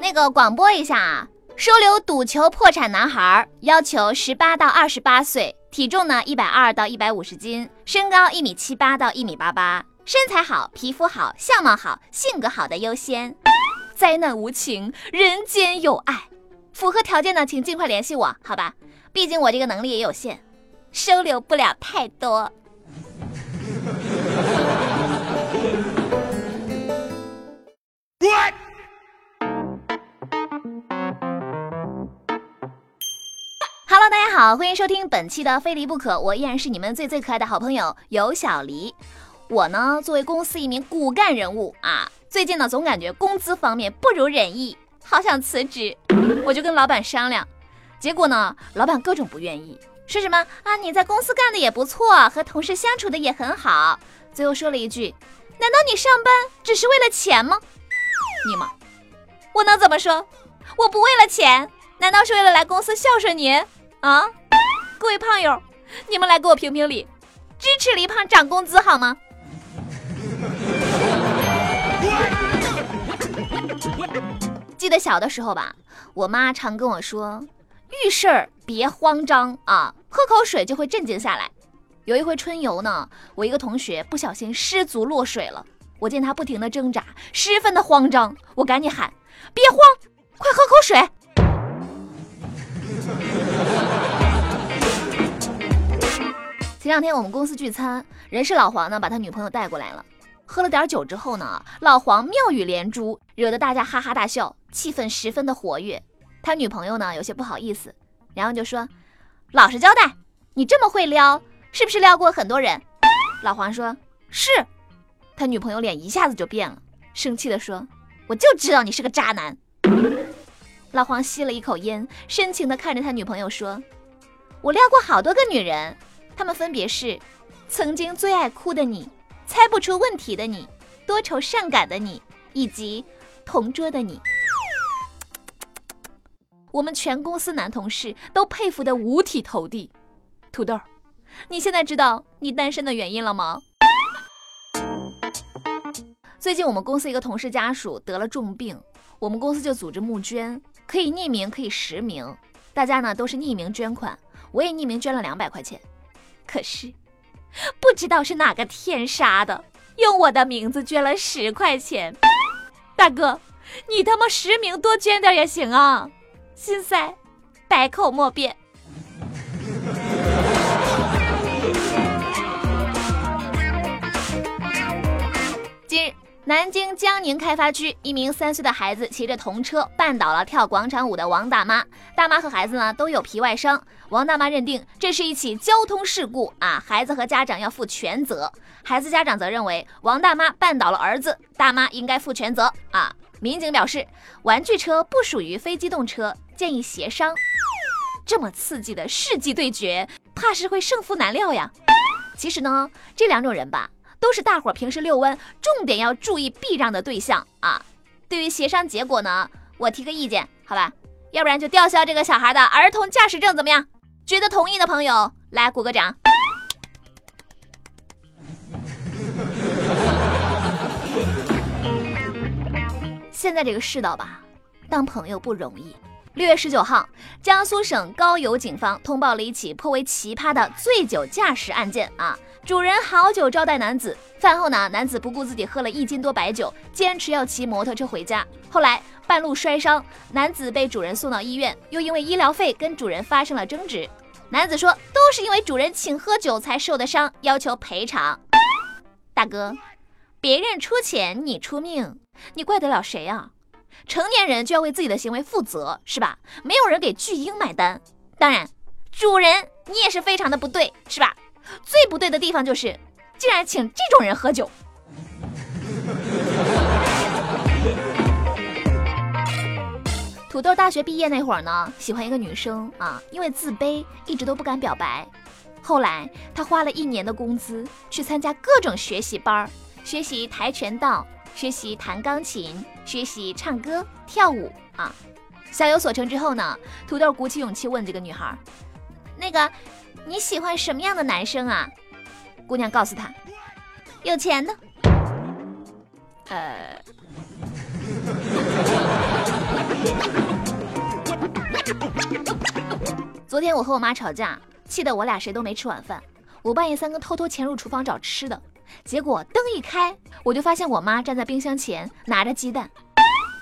那个广播一下啊，收留赌球破产男孩，要求十八到二十八岁，体重呢一百二到一百五十斤，身高一米七八到一米八八，身材好，皮肤好，相貌好，性格好的优先。灾难无情，人间有爱。符合条件的，请尽快联系我，好吧？毕竟我这个能力也有限，收留不了太多。好，欢迎收听本期的《非离不可》，我依然是你们最最可爱的好朋友有小黎。我呢，作为公司一名骨干人物啊，最近呢总感觉工资方面不如人意，好想辞职。我就跟老板商量，结果呢，老板各种不愿意，说什么啊你在公司干的也不错，和同事相处的也很好。最后说了一句：难道你上班只是为了钱吗？你妈，我能怎么说？我不为了钱，难道是为了来公司孝顺您啊？各位胖友，你们来给我评评理，支持黎胖涨工资好吗？记得小的时候吧，我妈常跟我说，遇事儿别慌张啊，喝口水就会镇静下来。有一回春游呢，我一个同学不小心失足落水了，我见他不停的挣扎，十分的慌张，我赶紧喊：别慌，快喝口水。前两天我们公司聚餐，人事老黄呢把他女朋友带过来了。喝了点酒之后呢，老黄妙语连珠，惹得大家哈哈大笑，气氛十分的活跃。他女朋友呢有些不好意思，然后就说：“老实交代，你这么会撩，是不是撩过很多人？”老黄说：“是。”他女朋友脸一下子就变了，生气的说：“我就知道你是个渣男。”老黄吸了一口烟，深情的看着他女朋友说：“我撩过好多个女人，他们分别是曾经最爱哭的你。”猜不出问题的你，多愁善感的你，以及同桌的你，我们全公司男同事都佩服的五体投地。土豆，你现在知道你单身的原因了吗？最近我们公司一个同事家属得了重病，我们公司就组织募捐，可以匿名，可以实名，大家呢都是匿名捐款，我也匿名捐了两百块钱，可是。不知道是哪个天杀的，用我的名字捐了十块钱。大哥，你他妈实名多捐点也行啊！心塞，百口莫辩。南京江宁开发区，一名三岁的孩子骑着童车绊倒了跳广场舞的王大妈，大妈和孩子呢都有皮外伤。王大妈认定这是一起交通事故啊，孩子和家长要负全责。孩子家长则认为王大妈绊倒了儿子，大妈应该负全责啊。民警表示，玩具车不属于非机动车，建议协商。这么刺激的世纪对决，怕是会胜负难料呀。其实呢，这两种人吧。都是大伙平时遛弯重点要注意避让的对象啊！对于协商结果呢，我提个意见，好吧？要不然就吊销这个小孩的儿童驾驶证，怎么样？觉得同意的朋友来鼓个掌。现在这个世道吧，当朋友不容易。六月十九号，江苏省高邮警方通报了一起颇为奇葩的醉酒驾驶案件啊！主人好酒招待男子，饭后呢，男子不顾自己喝了一斤多白酒，坚持要骑摩托车回家。后来半路摔伤，男子被主人送到医院，又因为医疗费跟主人发生了争执。男子说，都是因为主人请喝酒才受的伤，要求赔偿。大哥，别人出钱你出命，你怪得了谁啊？成年人就要为自己的行为负责，是吧？没有人给巨婴买单。当然，主人你也是非常的不对，是吧？最不对的地方就是，竟然请这种人喝酒。土豆大学毕业那会儿呢，喜欢一个女生啊，因为自卑，一直都不敢表白。后来他花了一年的工资去参加各种学习班儿，学习跆拳道。学习弹钢琴，学习唱歌跳舞啊！小有所成之后呢，土豆鼓起勇气问这个女孩：“那个你喜欢什么样的男生啊？”姑娘告诉他：“有钱的。呃。昨天我和我妈吵架，气得我俩谁都没吃晚饭。我半夜三更偷偷潜入厨房找吃的，结果灯一开，我就发现我妈站在冰箱前拿着鸡蛋。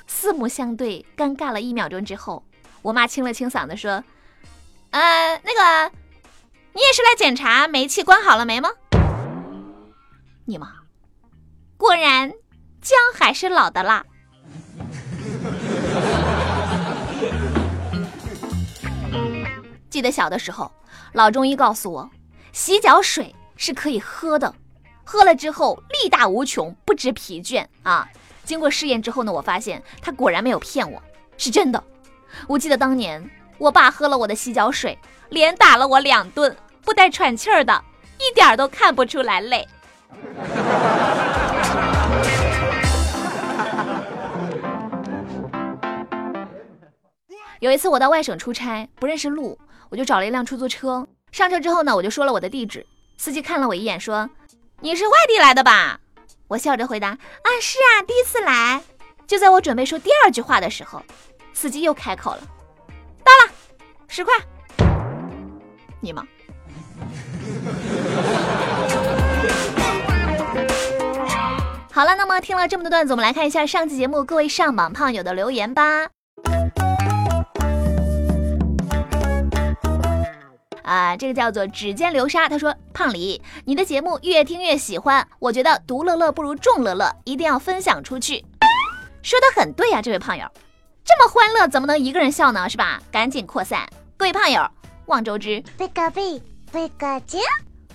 四目相对，尴尬了一秒钟之后，我妈清了清嗓子说：“呃，那个，你也是来检查煤气关好了没吗？”你妈，果然姜还是老的辣。记得小的时候，老中医告诉我，洗脚水是可以喝的，喝了之后力大无穷，不知疲倦啊。经过试验之后呢，我发现他果然没有骗我，是真的。我记得当年我爸喝了我的洗脚水，连打了我两顿，不带喘气儿的，一点都看不出来累。有一次我到外省出差，不认识路。我就找了一辆出租车，上车之后呢，我就说了我的地址。司机看了我一眼，说：“你是外地来的吧？”我笑着回答：“啊，是啊，第一次来。”就在我准备说第二句话的时候，司机又开口了：“到了，十块。”你吗？好了，那么听了这么多段子，我们来看一下上期节目各位上榜胖友的留言吧。啊，这个叫做指尖流沙。他说：“胖李，你的节目越听越喜欢，我觉得独乐乐不如众乐乐，一定要分享出去。”说的很对呀，这位胖友，这么欢乐怎么能一个人笑呢？是吧？赶紧扩散。各位胖友，望周知。贝个贝，贝个姐。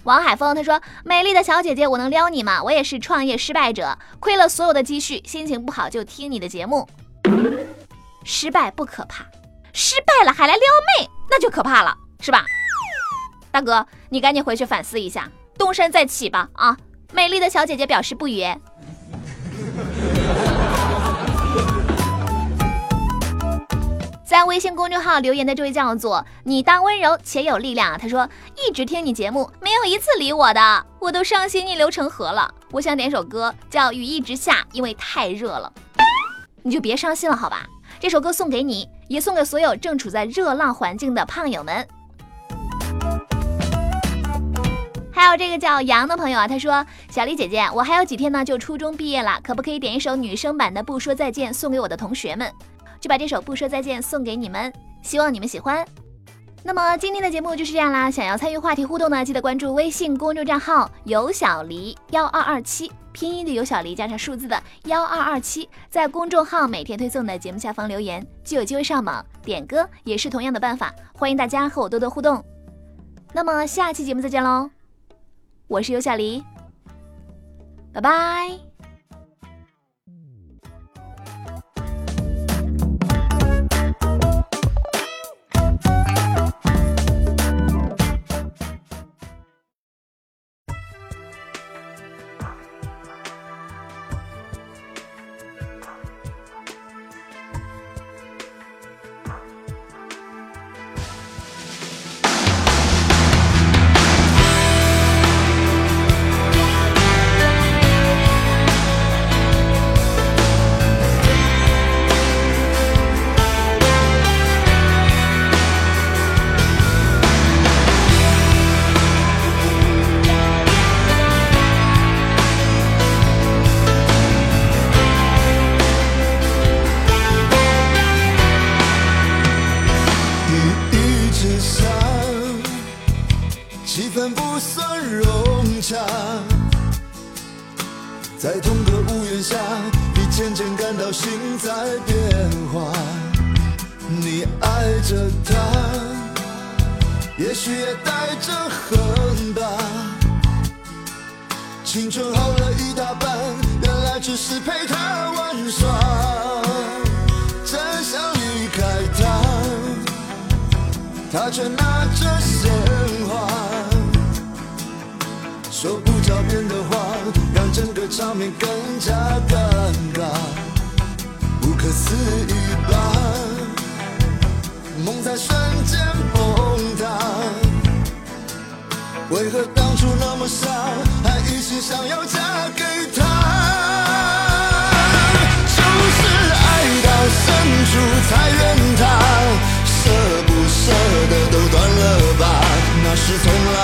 王海峰他说：“美丽的小姐姐，我能撩你吗？我也是创业失败者，亏了所有的积蓄，心情不好就听你的节目。失败不可怕，失败了还来撩妹，那就可怕了，是吧？”大哥，你赶紧回去反思一下，东山再起吧！啊，美丽的小姐姐表示不语。在微信公众号留言的这位叫做“你当温柔且有力量”，他说一直听你节目，没有一次理我的，我都伤心逆流成河了。我想点首歌叫《雨一直下》，因为太热了。你就别伤心了，好吧？这首歌送给你，也送给所有正处在热浪环境的胖友们。还有这个叫杨的朋友啊，他说：“小丽姐姐，我还有几天呢就初中毕业了，可不可以点一首女生版的《不说再见》送给我的同学们？就把这首《不说再见》送给你们，希望你们喜欢。那么今天的节目就是这样啦，想要参与话题互动呢，记得关注微信公众账号有小黎幺二二七，拼音的有小黎加上数字的幺二二七，在公众号每天推送的节目下方留言，就有机会上榜点歌，也是同样的办法，欢迎大家和我多多互动。那么下期节目再见喽。我是有小黎，拜拜。在同个屋檐下，你渐渐感到心在变化。你爱着他，也许也带着恨吧。青春耗了一大半，原来只是陪他玩耍。真想离开他，他却拿着鲜花，说不着边的话。整个场面更加尴尬。不可思议吧。梦在瞬间崩塌。为何当初那么傻还一心想要嫁给他？就是爱到深处才怨他舍不舍得都断了吧。那是从来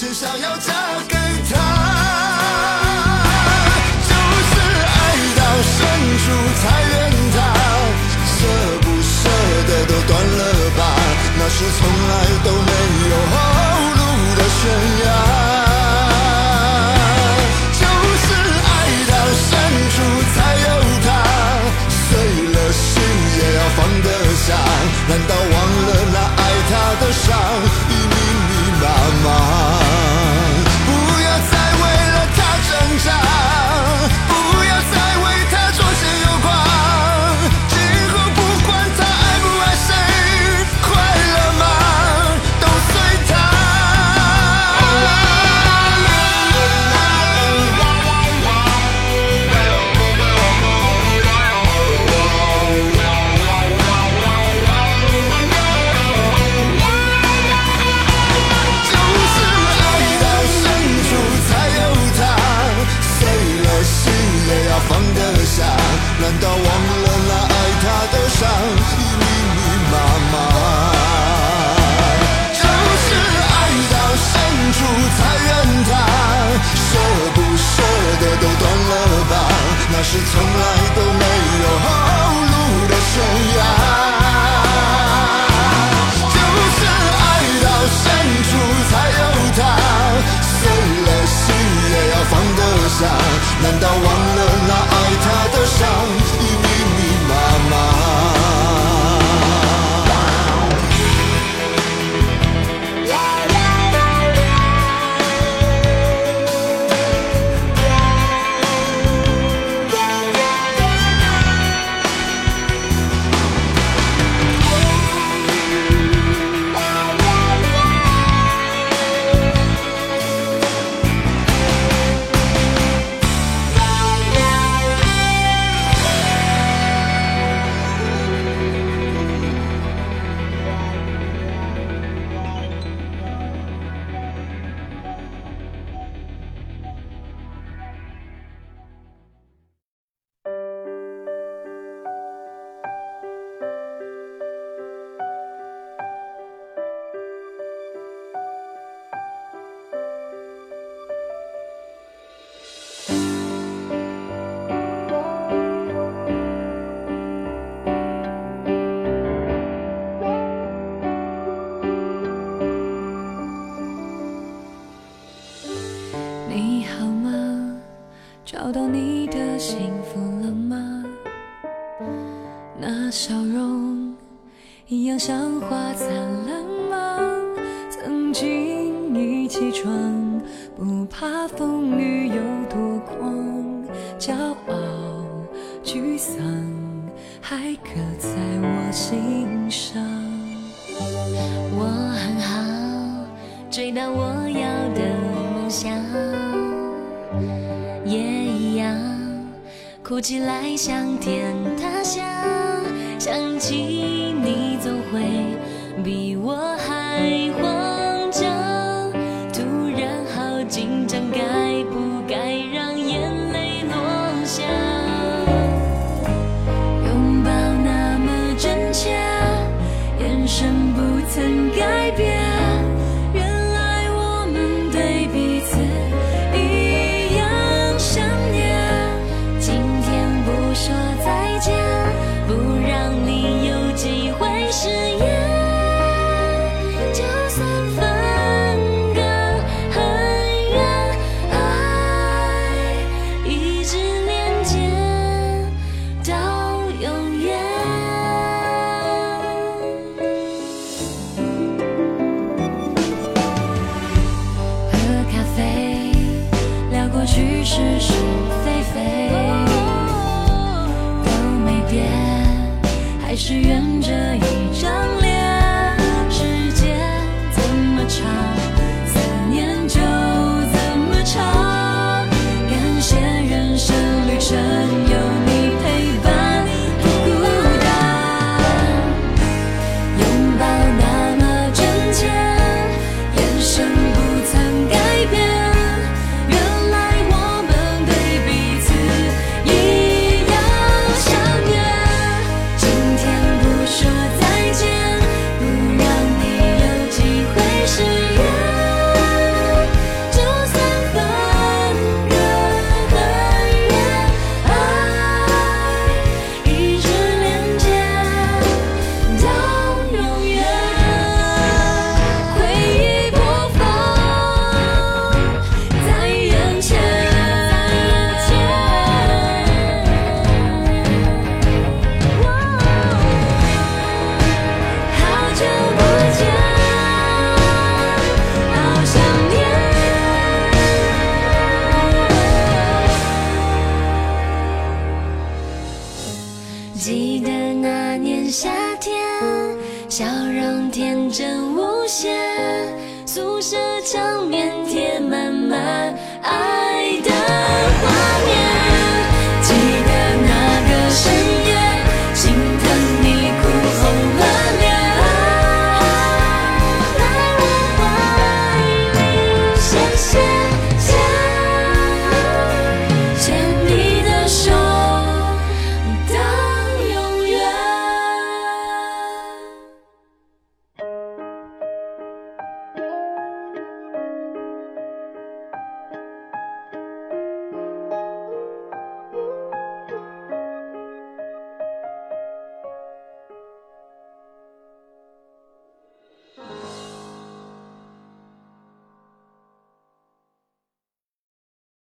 还一心想要嫁给他。就是爱到深处才怨他，舍不舍得都断了吧，那是从来都没有后路的悬崖。就是爱到深处才有他，碎了心也要放得下，难道忘了那爱他的伤难道忘了那爱他的伤已密密麻麻？就是爱到深处才怨他，舍不舍得都断了吧，那是从来都没有后路的悬崖。就是爱到深处才有他，碎了心也要放得下。难道忘了你好吗？找到你的幸福了吗？那笑容一样像花灿烂吗？曾经一起闯，不怕风雨有多狂，骄哭起来像天塌下。想起你总会比我还是愿这一张